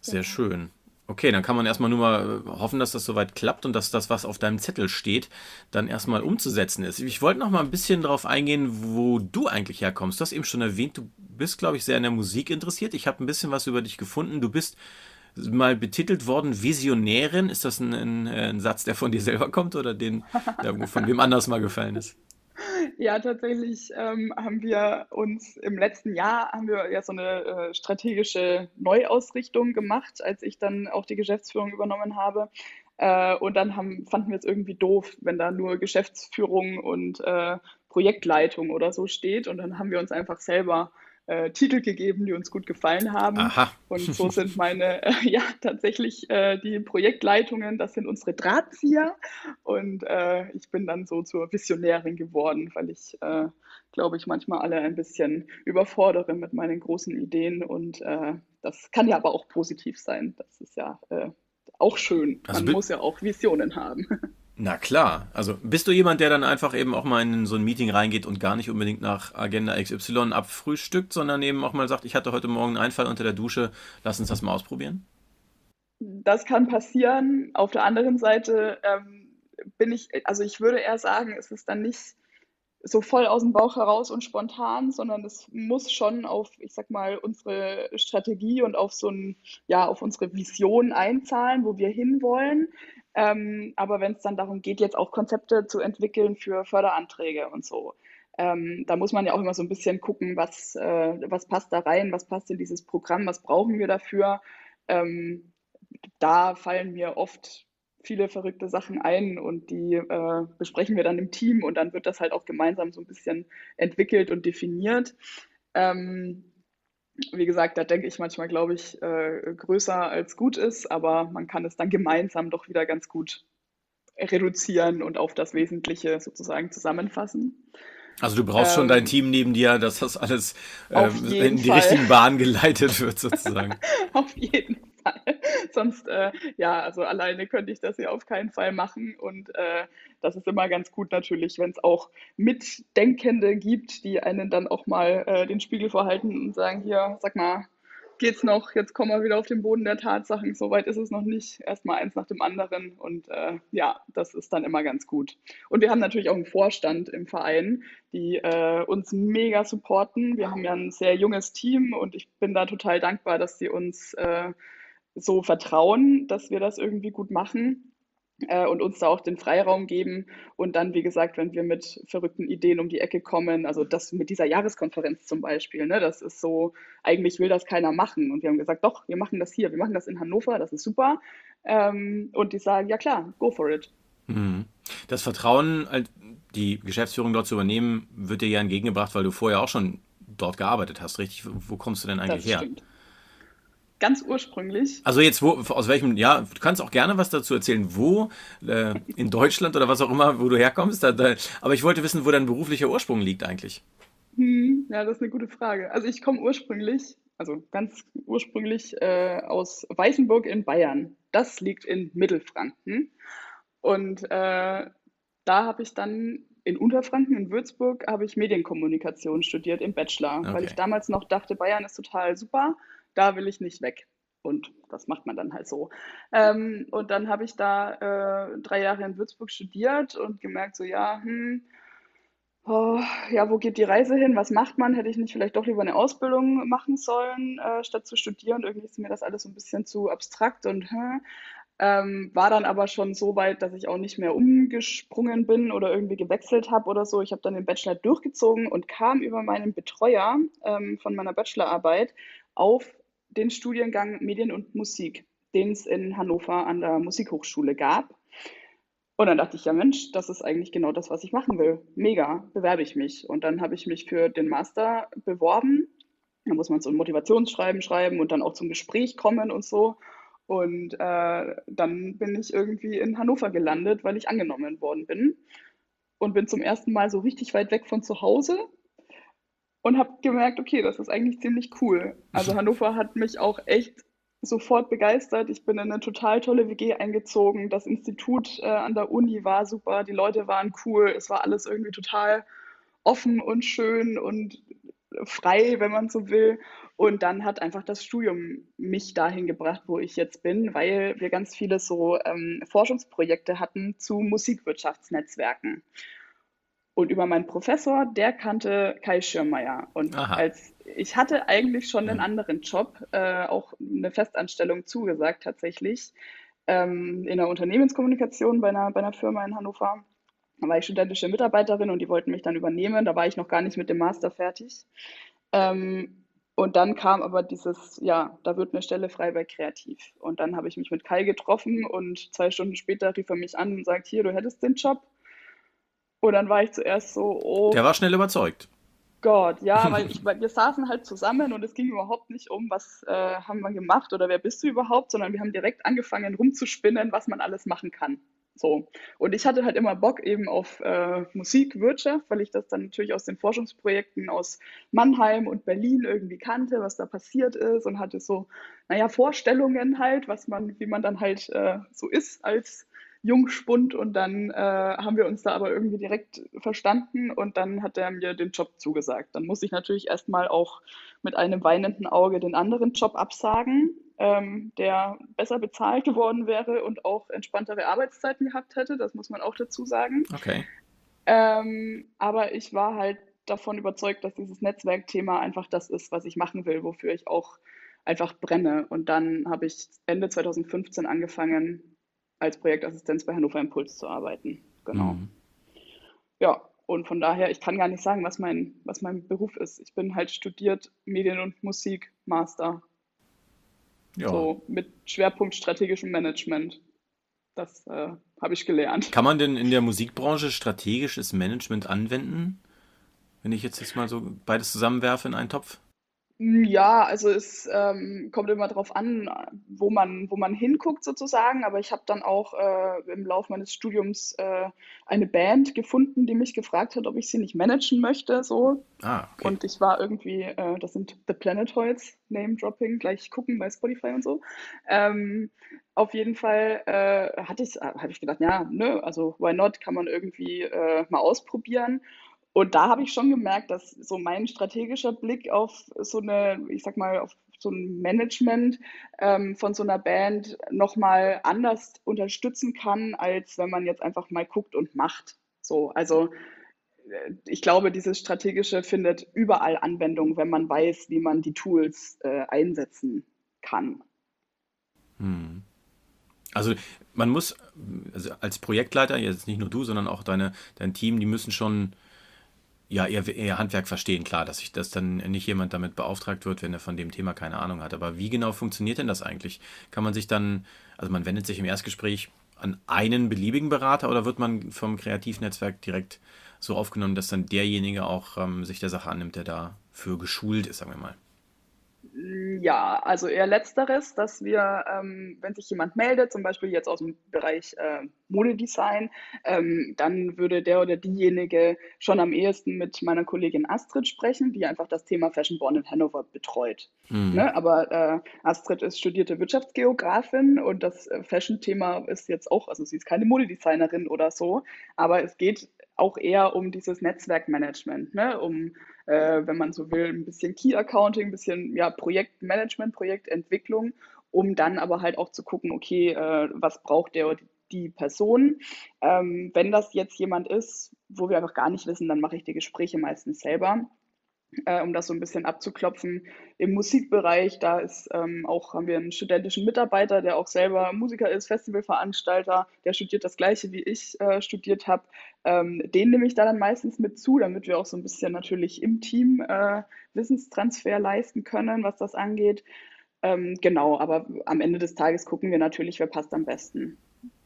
Sehr ja. schön. Okay, dann kann man erstmal nur mal äh, hoffen, dass das soweit klappt und dass das, was auf deinem Zettel steht, dann erstmal umzusetzen ist. Ich wollte noch mal ein bisschen darauf eingehen, wo du eigentlich herkommst. Du hast eben schon erwähnt, du bist, glaube ich, sehr an der Musik interessiert. Ich habe ein bisschen was über dich gefunden. Du bist mal betitelt worden Visionärin. Ist das ein, ein, ein Satz, der von dir selber kommt oder den, der von wem anders mal gefallen ist? Ja, tatsächlich ähm, haben wir uns im letzten Jahr haben wir ja so eine äh, strategische Neuausrichtung gemacht, als ich dann auch die Geschäftsführung übernommen habe. Äh, und dann haben, fanden wir es irgendwie doof, wenn da nur Geschäftsführung und äh, Projektleitung oder so steht. Und dann haben wir uns einfach selber äh, Titel gegeben, die uns gut gefallen haben. Aha. Und so sind meine, äh, ja, tatsächlich äh, die Projektleitungen, das sind unsere Drahtzieher. Und äh, ich bin dann so zur Visionärin geworden, weil ich, äh, glaube ich, manchmal alle ein bisschen überfordere mit meinen großen Ideen. Und das kann ja aber auch positiv sein. Das ist ja auch schön. Also Man muss ja auch Visionen haben. Na klar. Also bist du jemand, der dann einfach eben auch mal in so ein Meeting reingeht und gar nicht unbedingt nach Agenda XY abfrühstückt, sondern eben auch mal sagt, ich hatte heute Morgen einen Einfall unter der Dusche, lass uns das mal ausprobieren? Das kann passieren. Auf der anderen Seite ähm, bin ich, also ich würde eher sagen, es ist dann nicht so voll aus dem Bauch heraus und spontan, sondern es muss schon auf, ich sag mal, unsere Strategie und auf so ein, ja, auf unsere Vision einzahlen, wo wir hinwollen. Ähm, aber wenn es dann darum geht, jetzt auch Konzepte zu entwickeln für Förderanträge und so, ähm, da muss man ja auch immer so ein bisschen gucken, was, äh, was passt da rein, was passt in dieses Programm, was brauchen wir dafür. Ähm, da fallen mir oft viele verrückte Sachen ein und die äh, besprechen wir dann im Team und dann wird das halt auch gemeinsam so ein bisschen entwickelt und definiert. Ähm, wie gesagt, da denke ich manchmal, glaube ich, äh, größer als gut ist, aber man kann es dann gemeinsam doch wieder ganz gut reduzieren und auf das Wesentliche sozusagen zusammenfassen. Also du brauchst ähm, schon dein ähm, Team neben dir, dass das alles äh, in die Fall. richtigen Bahnen geleitet wird, sozusagen. auf jeden Fall. Sonst, äh, ja, also alleine könnte ich das ja auf keinen Fall machen. Und äh, das ist immer ganz gut natürlich, wenn es auch Mitdenkende gibt, die einen dann auch mal äh, den Spiegel vorhalten und sagen, hier, sag mal, geht's noch, jetzt kommen wir wieder auf den Boden der Tatsachen, soweit ist es noch nicht, erstmal eins nach dem anderen und äh, ja, das ist dann immer ganz gut. Und wir haben natürlich auch einen Vorstand im Verein, die äh, uns mega supporten. Wir haben ja ein sehr junges Team und ich bin da total dankbar, dass sie uns äh, so vertrauen, dass wir das irgendwie gut machen äh, und uns da auch den Freiraum geben. Und dann, wie gesagt, wenn wir mit verrückten Ideen um die Ecke kommen, also das mit dieser Jahreskonferenz zum Beispiel, ne, das ist so, eigentlich will das keiner machen. Und wir haben gesagt, doch, wir machen das hier, wir machen das in Hannover, das ist super. Ähm, und die sagen, ja klar, go for it. Mhm. Das Vertrauen, die Geschäftsführung dort zu übernehmen, wird dir ja entgegengebracht, weil du vorher auch schon dort gearbeitet hast, richtig? Wo kommst du denn eigentlich das her? Stimmt ganz ursprünglich. Also jetzt wo, aus welchem, ja, du kannst auch gerne was dazu erzählen, wo, äh, in Deutschland oder was auch immer, wo du herkommst. Da, da, aber ich wollte wissen, wo dein beruflicher Ursprung liegt eigentlich. Hm, ja, das ist eine gute Frage. Also ich komme ursprünglich, also ganz ursprünglich äh, aus Weißenburg in Bayern. Das liegt in Mittelfranken. Und äh, da habe ich dann in Unterfranken, in Würzburg, habe ich Medienkommunikation studiert im Bachelor, okay. weil ich damals noch dachte, Bayern ist total super da will ich nicht weg. Und das macht man dann halt so. Ähm, und dann habe ich da äh, drei Jahre in Würzburg studiert und gemerkt, so ja, hm, oh, ja, wo geht die Reise hin? Was macht man? Hätte ich nicht vielleicht doch lieber eine Ausbildung machen sollen, äh, statt zu studieren? Irgendwie ist mir das alles so ein bisschen zu abstrakt und hm, ähm, war dann aber schon so weit, dass ich auch nicht mehr umgesprungen bin oder irgendwie gewechselt habe oder so. Ich habe dann den Bachelor durchgezogen und kam über meinen Betreuer ähm, von meiner Bachelorarbeit auf den Studiengang Medien und Musik, den es in Hannover an der Musikhochschule gab. Und dann dachte ich, ja Mensch, das ist eigentlich genau das, was ich machen will. Mega, bewerbe ich mich. Und dann habe ich mich für den Master beworben. Da muss man so ein Motivationsschreiben schreiben und dann auch zum Gespräch kommen und so. Und äh, dann bin ich irgendwie in Hannover gelandet, weil ich angenommen worden bin. Und bin zum ersten Mal so richtig weit weg von zu Hause und habe gemerkt, okay, das ist eigentlich ziemlich cool. Also Hannover hat mich auch echt sofort begeistert. Ich bin in eine total tolle WG eingezogen. Das Institut äh, an der Uni war super, die Leute waren cool, es war alles irgendwie total offen und schön und frei, wenn man so will. Und dann hat einfach das Studium mich dahin gebracht, wo ich jetzt bin, weil wir ganz viele so ähm, Forschungsprojekte hatten zu Musikwirtschaftsnetzwerken. Und über meinen Professor, der kannte Kai Schirmeier. Und Aha. als ich hatte eigentlich schon einen anderen Job, äh, auch eine Festanstellung zugesagt tatsächlich, ähm, in der Unternehmenskommunikation bei einer, bei einer Firma in Hannover. Da war ich studentische Mitarbeiterin und die wollten mich dann übernehmen. Da war ich noch gar nicht mit dem Master fertig. Ähm, und dann kam aber dieses, ja, da wird eine Stelle frei bei Kreativ. Und dann habe ich mich mit Kai getroffen und zwei Stunden später rief er mich an und sagt, hier, du hättest den Job. Und dann war ich zuerst so, oh. Der war schnell überzeugt. Gott, ja, weil, ich, weil wir saßen halt zusammen und es ging überhaupt nicht um, was äh, haben wir gemacht oder wer bist du überhaupt, sondern wir haben direkt angefangen rumzuspinnen, was man alles machen kann. So. Und ich hatte halt immer Bock eben auf äh, Musikwirtschaft, weil ich das dann natürlich aus den Forschungsprojekten aus Mannheim und Berlin irgendwie kannte, was da passiert ist und hatte so, naja, Vorstellungen halt, was man, wie man dann halt äh, so ist als Jungspund und dann äh, haben wir uns da aber irgendwie direkt verstanden und dann hat er mir den Job zugesagt. Dann muss ich natürlich erstmal auch mit einem weinenden Auge den anderen Job absagen, ähm, der besser bezahlt geworden wäre und auch entspanntere Arbeitszeiten gehabt hätte, das muss man auch dazu sagen. Okay. Ähm, aber ich war halt davon überzeugt, dass dieses Netzwerkthema einfach das ist, was ich machen will, wofür ich auch einfach brenne. Und dann habe ich Ende 2015 angefangen, als Projektassistenz bei Hannover Impuls zu arbeiten. Genau. Mhm. Ja, und von daher, ich kann gar nicht sagen, was mein, was mein Beruf ist. Ich bin halt studiert Medien- und Musik Master. Ja. So mit Schwerpunkt strategischem Management. Das äh, habe ich gelernt. Kann man denn in der Musikbranche strategisches Management anwenden? Wenn ich jetzt, jetzt mal so beides zusammenwerfe in einen Topf? Ja, also es ähm, kommt immer darauf an, wo man, wo man hinguckt sozusagen. Aber ich habe dann auch äh, im Laufe meines Studiums äh, eine Band gefunden, die mich gefragt hat, ob ich sie nicht managen möchte. So. Ah, okay. Und ich war irgendwie, äh, das sind The Planetoids, Name Dropping, gleich gucken bei Spotify und so. Ähm, auf jeden Fall äh, hatte ich, habe ich gedacht, ja, ne, also why not, kann man irgendwie äh, mal ausprobieren. Und da habe ich schon gemerkt, dass so mein strategischer Blick auf so eine, ich sag mal, auf so ein Management ähm, von so einer Band nochmal anders unterstützen kann, als wenn man jetzt einfach mal guckt und macht. So, also äh, ich glaube, dieses Strategische findet überall Anwendung, wenn man weiß, wie man die Tools äh, einsetzen kann. Hm. Also man muss, also als Projektleiter, jetzt nicht nur du, sondern auch deine, dein Team, die müssen schon ja, ihr, ihr Handwerk verstehen, klar, dass sich das dann nicht jemand damit beauftragt wird, wenn er von dem Thema keine Ahnung hat. Aber wie genau funktioniert denn das eigentlich? Kann man sich dann, also man wendet sich im Erstgespräch an einen beliebigen Berater oder wird man vom Kreativnetzwerk direkt so aufgenommen, dass dann derjenige auch ähm, sich der Sache annimmt, der dafür geschult ist, sagen wir mal? Ja, also eher letzteres, dass wir, ähm, wenn sich jemand meldet, zum Beispiel jetzt aus dem Bereich äh, Modedesign, ähm, dann würde der oder diejenige schon am ehesten mit meiner Kollegin Astrid sprechen, die einfach das Thema Fashion Born in Hannover betreut. Mhm. Ne? Aber äh, Astrid ist studierte Wirtschaftsgeografin und das äh, Fashion-Thema ist jetzt auch, also sie ist keine Modedesignerin oder so, aber es geht auch eher um dieses Netzwerkmanagement, ne? um, äh, wenn man so will, ein bisschen Key Accounting, ein bisschen ja, Projektmanagement, Projektentwicklung, um dann aber halt auch zu gucken, okay, äh, was braucht der oder die Person. Ähm, wenn das jetzt jemand ist, wo wir einfach gar nicht wissen, dann mache ich die Gespräche meistens selber äh, um das so ein bisschen abzuklopfen. Im Musikbereich, da ist ähm, auch, haben wir einen studentischen Mitarbeiter, der auch selber Musiker ist, Festivalveranstalter, der studiert das gleiche, wie ich äh, studiert habe. Ähm, den nehme ich da dann meistens mit zu, damit wir auch so ein bisschen natürlich im Team äh, Wissenstransfer leisten können, was das angeht. Ähm, genau, aber am Ende des Tages gucken wir natürlich, wer passt am besten.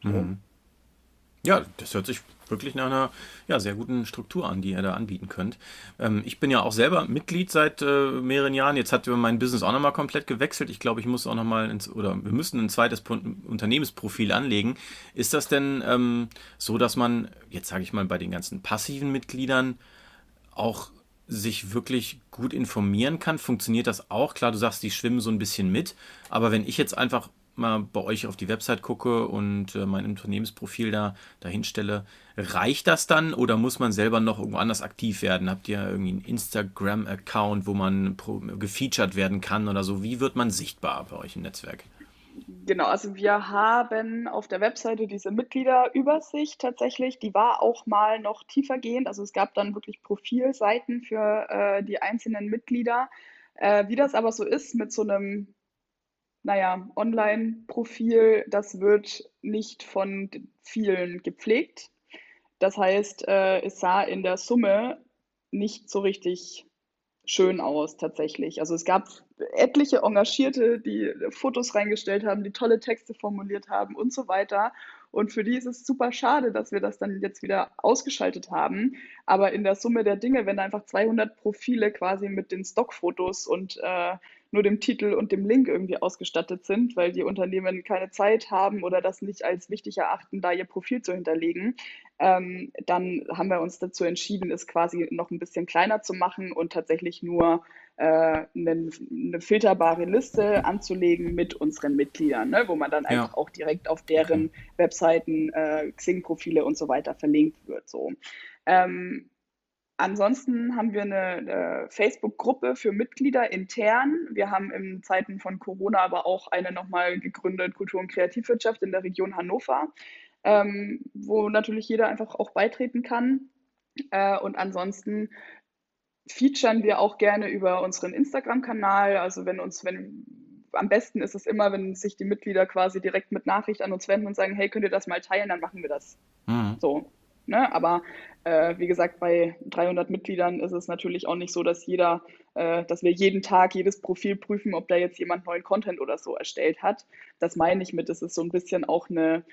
Mhm. Ja, das hört sich wirklich nach einer ja, sehr guten Struktur an, die ihr da anbieten könnt. Ähm, ich bin ja auch selber Mitglied seit äh, mehreren Jahren. Jetzt hat mein Business auch nochmal komplett gewechselt. Ich glaube, ich muss auch nochmal ins, oder wir müssen ein zweites Unternehmensprofil anlegen. Ist das denn ähm, so, dass man, jetzt sage ich mal, bei den ganzen passiven Mitgliedern auch sich wirklich gut informieren kann? Funktioniert das auch? Klar, du sagst, die schwimmen so ein bisschen mit, aber wenn ich jetzt einfach mal bei euch auf die Website gucke und äh, mein Unternehmensprofil da dahin stelle, reicht das dann oder muss man selber noch irgendwo anders aktiv werden? Habt ihr irgendwie einen Instagram-Account, wo man gefeatured werden kann oder so? Wie wird man sichtbar bei euch im Netzwerk? Genau, also wir haben auf der Webseite diese Mitgliederübersicht tatsächlich. Die war auch mal noch tiefergehend. Also es gab dann wirklich Profilseiten für äh, die einzelnen Mitglieder. Äh, wie das aber so ist mit so einem naja, Online-Profil, das wird nicht von vielen gepflegt. Das heißt, äh, es sah in der Summe nicht so richtig schön aus tatsächlich. Also es gab etliche Engagierte, die Fotos reingestellt haben, die tolle Texte formuliert haben und so weiter. Und für die ist es super schade, dass wir das dann jetzt wieder ausgeschaltet haben. Aber in der Summe der Dinge, wenn da einfach 200 Profile quasi mit den Stockfotos und äh, nur dem Titel und dem Link irgendwie ausgestattet sind, weil die Unternehmen keine Zeit haben oder das nicht als wichtig erachten, da ihr Profil zu hinterlegen, ähm, dann haben wir uns dazu entschieden, es quasi noch ein bisschen kleiner zu machen und tatsächlich nur äh, eine, eine, filterbare Liste anzulegen mit unseren Mitgliedern, ne, wo man dann einfach auch direkt auf deren Webseiten, äh, Xing-Profile und so weiter verlinkt wird. So. Ähm, Ansonsten haben wir eine, eine Facebook-Gruppe für Mitglieder intern. Wir haben in Zeiten von Corona aber auch eine nochmal gegründet, Kultur- und Kreativwirtschaft in der Region Hannover, ähm, wo natürlich jeder einfach auch beitreten kann. Äh, und ansonsten featuren wir auch gerne über unseren Instagram-Kanal. Also wenn uns, wenn am besten ist es immer, wenn sich die Mitglieder quasi direkt mit Nachricht an uns wenden und sagen, hey, könnt ihr das mal teilen, dann machen wir das. Mhm. So. Ne? Aber äh, wie gesagt, bei 300 Mitgliedern ist es natürlich auch nicht so, dass jeder, äh, dass wir jeden Tag jedes Profil prüfen, ob da jetzt jemand neuen Content oder so erstellt hat. Das meine ich mit, es ist so ein bisschen auch eine,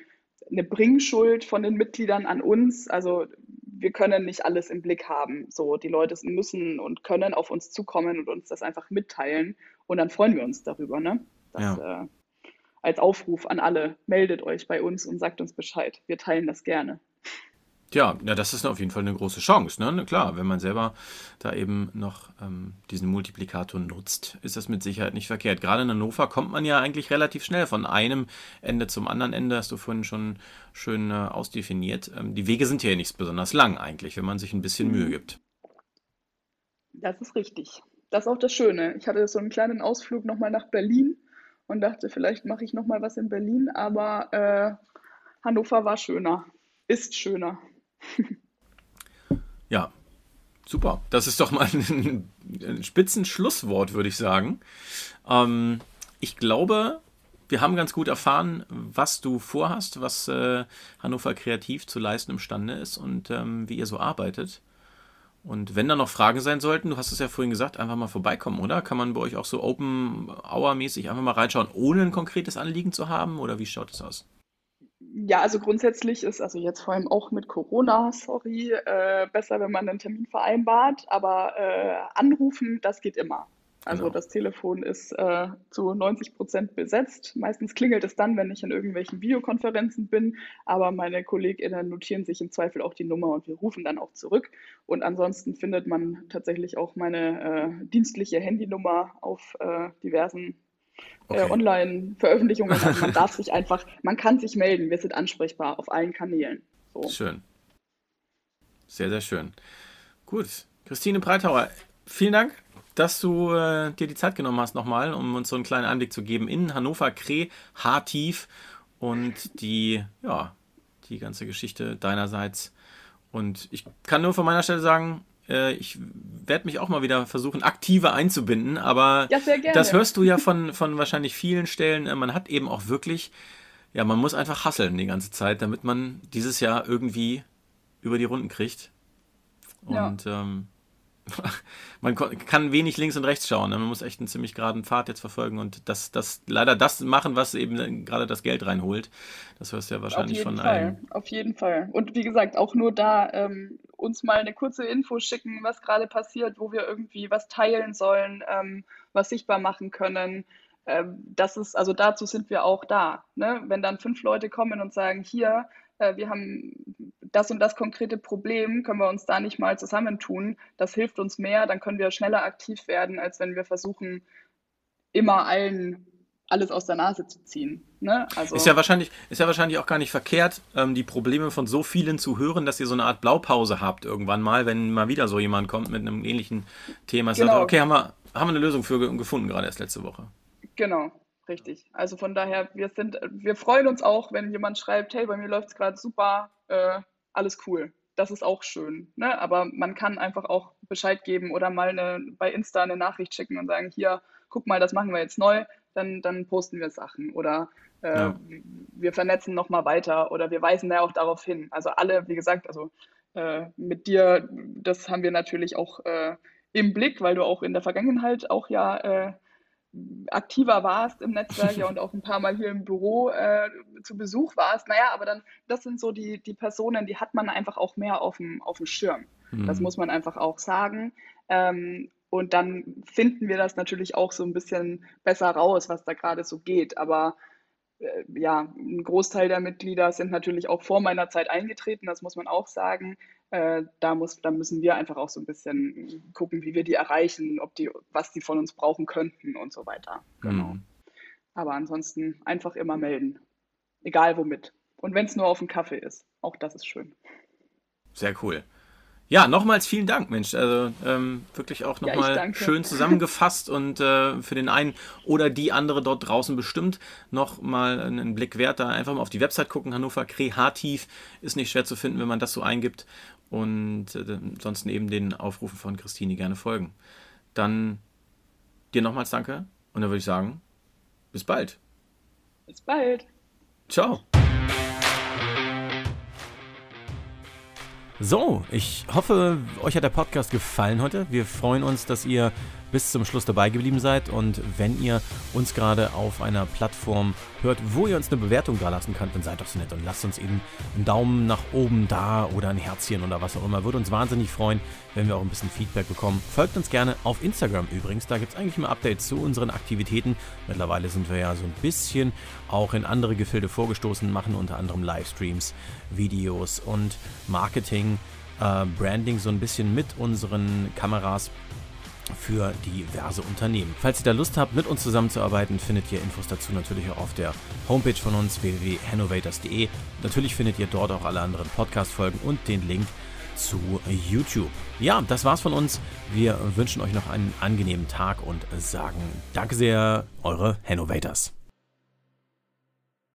eine Bringschuld von den Mitgliedern an uns. Also wir können nicht alles im Blick haben. So, die Leute müssen und können auf uns zukommen und uns das einfach mitteilen. Und dann freuen wir uns darüber, ne? Das, ja. äh, als Aufruf an alle, meldet euch bei uns und sagt uns Bescheid. Wir teilen das gerne. Ja, ja, das ist auf jeden Fall eine große Chance. Ne? Klar, wenn man selber da eben noch ähm, diesen Multiplikator nutzt, ist das mit Sicherheit nicht verkehrt. Gerade in Hannover kommt man ja eigentlich relativ schnell von einem Ende zum anderen Ende, hast du vorhin schon schön äh, ausdefiniert. Ähm, die Wege sind hier nicht besonders lang eigentlich, wenn man sich ein bisschen Mühe gibt. Das ist richtig. Das ist auch das Schöne. Ich hatte so einen kleinen Ausflug nochmal nach Berlin und dachte, vielleicht mache ich nochmal was in Berlin, aber äh, Hannover war schöner, ist schöner. ja, super. Das ist doch mal ein, ein Spitzenschlusswort, würde ich sagen. Ähm, ich glaube, wir haben ganz gut erfahren, was du vorhast, was äh, Hannover Kreativ zu leisten imstande ist und ähm, wie ihr so arbeitet. Und wenn da noch Fragen sein sollten, du hast es ja vorhin gesagt, einfach mal vorbeikommen, oder? Kann man bei euch auch so Open Hour-mäßig einfach mal reinschauen, ohne ein konkretes Anliegen zu haben? Oder wie schaut es aus? Ja, also grundsätzlich ist also jetzt vor allem auch mit Corona, sorry, äh, besser, wenn man einen Termin vereinbart, aber äh, anrufen, das geht immer. Also genau. das Telefon ist äh, zu 90 Prozent besetzt. Meistens klingelt es dann, wenn ich in irgendwelchen Videokonferenzen bin, aber meine KollegInnen notieren sich im Zweifel auch die Nummer und wir rufen dann auch zurück. Und ansonsten findet man tatsächlich auch meine äh, dienstliche Handynummer auf äh, diversen okay. äh, Online-Veröffentlichungen. Also man darf sich einfach, man kann sich melden. Wir sind ansprechbar auf allen Kanälen. So. Schön. Sehr, sehr schön. Gut. Christine Breithauer, vielen Dank, dass du äh, dir die Zeit genommen hast nochmal, um uns so einen kleinen Einblick zu geben in Hannover, Kreh, Haartief und die, ja, die ganze Geschichte deinerseits. Und ich kann nur von meiner Stelle sagen, äh, ich werde mich auch mal wieder versuchen, aktiver einzubinden, aber ja, das hörst du ja von, von wahrscheinlich vielen Stellen. Äh, man hat eben auch wirklich, ja, man muss einfach hasseln die ganze Zeit, damit man dieses Jahr irgendwie über die Runden kriegt. Und ja. ähm, man kann wenig links und rechts schauen. Ne? Man muss echt einen ziemlich geraden Pfad jetzt verfolgen und das, das leider das machen, was eben gerade das Geld reinholt. Das hörst du ja wahrscheinlich von Fall. allen. Auf jeden Fall. Und wie gesagt, auch nur da ähm, uns mal eine kurze Info schicken, was gerade passiert, wo wir irgendwie was teilen sollen, ähm, was sichtbar machen können. Ähm, das ist, also dazu sind wir auch da. Ne? Wenn dann fünf Leute kommen und sagen, hier, äh, wir haben das und das konkrete Problem, können wir uns da nicht mal zusammentun. Das hilft uns mehr, dann können wir schneller aktiv werden, als wenn wir versuchen, immer allen alles aus der Nase zu ziehen. Ne? Also ist, ja wahrscheinlich, ist ja wahrscheinlich auch gar nicht verkehrt, ähm, die Probleme von so vielen zu hören, dass ihr so eine Art Blaupause habt irgendwann mal, wenn mal wieder so jemand kommt mit einem ähnlichen Thema. Genau. Sagt, okay, haben wir, haben wir eine Lösung für gefunden, gerade erst letzte Woche. Genau, Richtig. Also von daher, wir sind, wir freuen uns auch, wenn jemand schreibt, hey, bei mir läuft es gerade super, äh, alles cool. Das ist auch schön. Ne? Aber man kann einfach auch Bescheid geben oder mal eine, bei Insta eine Nachricht schicken und sagen, hier, guck mal, das machen wir jetzt neu, dann, dann posten wir Sachen. Oder äh, ja. wir vernetzen nochmal weiter oder wir weisen ja auch darauf hin. Also alle, wie gesagt, also äh, mit dir, das haben wir natürlich auch äh, im Blick, weil du auch in der Vergangenheit auch ja äh, aktiver warst im Netzwerk ja und auch ein paar Mal hier im Büro äh, zu Besuch warst. Naja, aber dann, das sind so die, die Personen, die hat man einfach auch mehr auf dem, auf dem Schirm. Mhm. Das muss man einfach auch sagen. Ähm, und dann finden wir das natürlich auch so ein bisschen besser raus, was da gerade so geht. Aber äh, ja, ein Großteil der Mitglieder sind natürlich auch vor meiner Zeit eingetreten, das muss man auch sagen. Äh, da, muss, da müssen wir einfach auch so ein bisschen gucken, wie wir die erreichen, ob die, was die von uns brauchen könnten und so weiter. Genau. Mhm. Aber ansonsten einfach immer melden. Egal womit. Und wenn es nur auf dem Kaffee ist. Auch das ist schön. Sehr cool. Ja, nochmals vielen Dank, Mensch. Also ähm, wirklich auch nochmal ja, schön zusammengefasst und äh, für den einen oder die andere dort draußen bestimmt nochmal einen Blick wert. Da einfach mal auf die Website gucken. Hannover Kreativ ist nicht schwer zu finden, wenn man das so eingibt. Und äh, ansonsten eben den Aufrufen von Christine gerne folgen. Dann dir nochmals danke und dann würde ich sagen, bis bald. Bis bald. Ciao. So, ich hoffe, euch hat der Podcast gefallen heute. Wir freuen uns, dass ihr bis zum Schluss dabei geblieben seid. Und wenn ihr uns gerade auf einer Plattform hört, wo ihr uns eine Bewertung da lassen könnt, dann seid doch so nett und lasst uns eben einen Daumen nach oben da oder ein Herzchen oder was auch immer. Würde uns wahnsinnig freuen, wenn wir auch ein bisschen Feedback bekommen. Folgt uns gerne auf Instagram übrigens. Da gibt es eigentlich immer Updates zu unseren Aktivitäten. Mittlerweile sind wir ja so ein bisschen auch in andere Gefilde vorgestoßen, machen unter anderem Livestreams, Videos und Marketing. Äh, Branding so ein bisschen mit unseren Kameras für diverse Unternehmen. Falls ihr da Lust habt, mit uns zusammenzuarbeiten, findet ihr Infos dazu natürlich auch auf der Homepage von uns www.hannovators.de. Natürlich findet ihr dort auch alle anderen Podcast-Folgen und den Link zu YouTube. Ja, das war's von uns. Wir wünschen euch noch einen angenehmen Tag und sagen Danke sehr, eure Hannovators.